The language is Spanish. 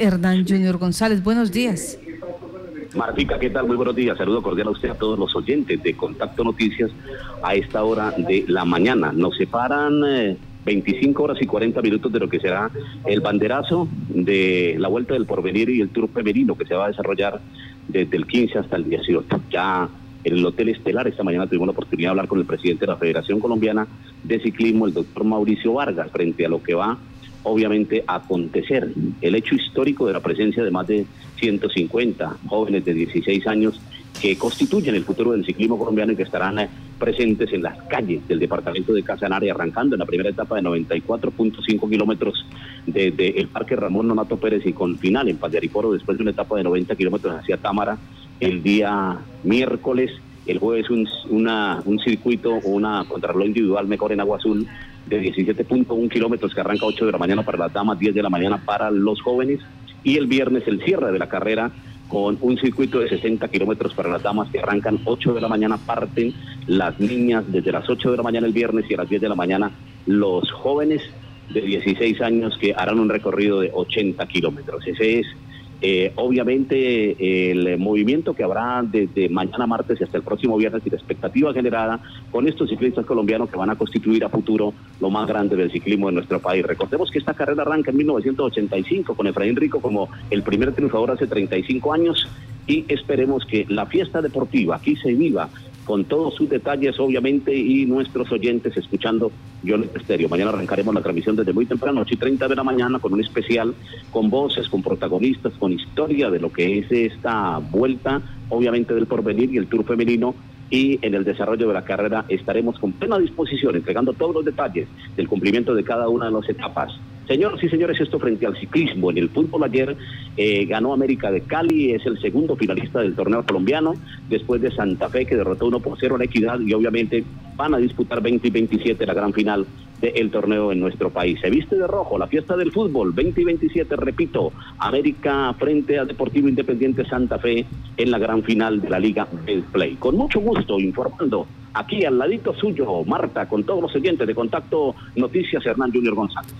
Hernán Junior González. Buenos días. Martica, ¿qué tal? Muy buenos días. Saludo cordial a usted, a todos los oyentes de Contacto Noticias a esta hora de la mañana. Nos separan 25 eh, horas y 40 minutos de lo que será el banderazo de la Vuelta del Porvenir y el Tour Femenino que se va a desarrollar desde el 15 hasta el 18. Ya en el Hotel Estelar esta mañana tuvimos la oportunidad de hablar con el presidente de la Federación Colombiana de Ciclismo, el doctor Mauricio Vargas, frente a lo que va obviamente acontecer. El hecho histórico de la presencia de más de 150 jóvenes de 16 años que constituyen el futuro del ciclismo colombiano y que estarán eh, presentes en las calles del departamento de Casanare, arrancando en la primera etapa de 94.5 kilómetros desde el Parque Ramón Nonato Pérez y con final en Paz después de una etapa de 90 kilómetros hacia Támara el día miércoles. El jueves un, un circuito una contrarreloj individual mejor en Agua Azul de 17.1 kilómetros que arranca 8 de la mañana para las damas, 10 de la mañana para los jóvenes. Y el viernes el cierre de la carrera con un circuito de 60 kilómetros para las damas que arrancan 8 de la mañana, parten las niñas desde las 8 de la mañana el viernes y a las 10 de la mañana los jóvenes de 16 años que harán un recorrido de 80 kilómetros. Ese es eh, obviamente el movimiento que habrá desde mañana martes y hasta el próximo viernes y la expectativa generada con estos ciclistas colombianos que van a constituir a futuro lo más grande del ciclismo de nuestro país. Recordemos que esta carrera arranca en 1985 con Efraín Rico como el primer triunfador hace 35 años y esperemos que la fiesta deportiva aquí se viva con todos sus detalles, obviamente, y nuestros oyentes escuchando Yo Estéreo. Mañana arrancaremos la transmisión desde muy temprano, 8 y 30 de la mañana, con un especial, con voces, con protagonistas, con historia de lo que es esta vuelta, obviamente, del porvenir y el tour femenino y en el desarrollo de la carrera estaremos con plena disposición, entregando todos los detalles del cumplimiento de cada una de las etapas. Señoras y señores, esto frente al ciclismo. En el fútbol ayer eh, ganó América de Cali, es el segundo finalista del torneo colombiano, después de Santa Fe que derrotó 1 por 0 a la Equidad y obviamente van a disputar 20 y 27 la gran final del torneo en nuestro país. Se viste de rojo la fiesta del fútbol, 20 y 27, repito, América frente a Deportivo Independiente Santa Fe en la gran final de la Liga del Play. Con mucho gusto informando aquí al ladito suyo, Marta, con todos los siguientes de Contacto Noticias, Hernán Junior González.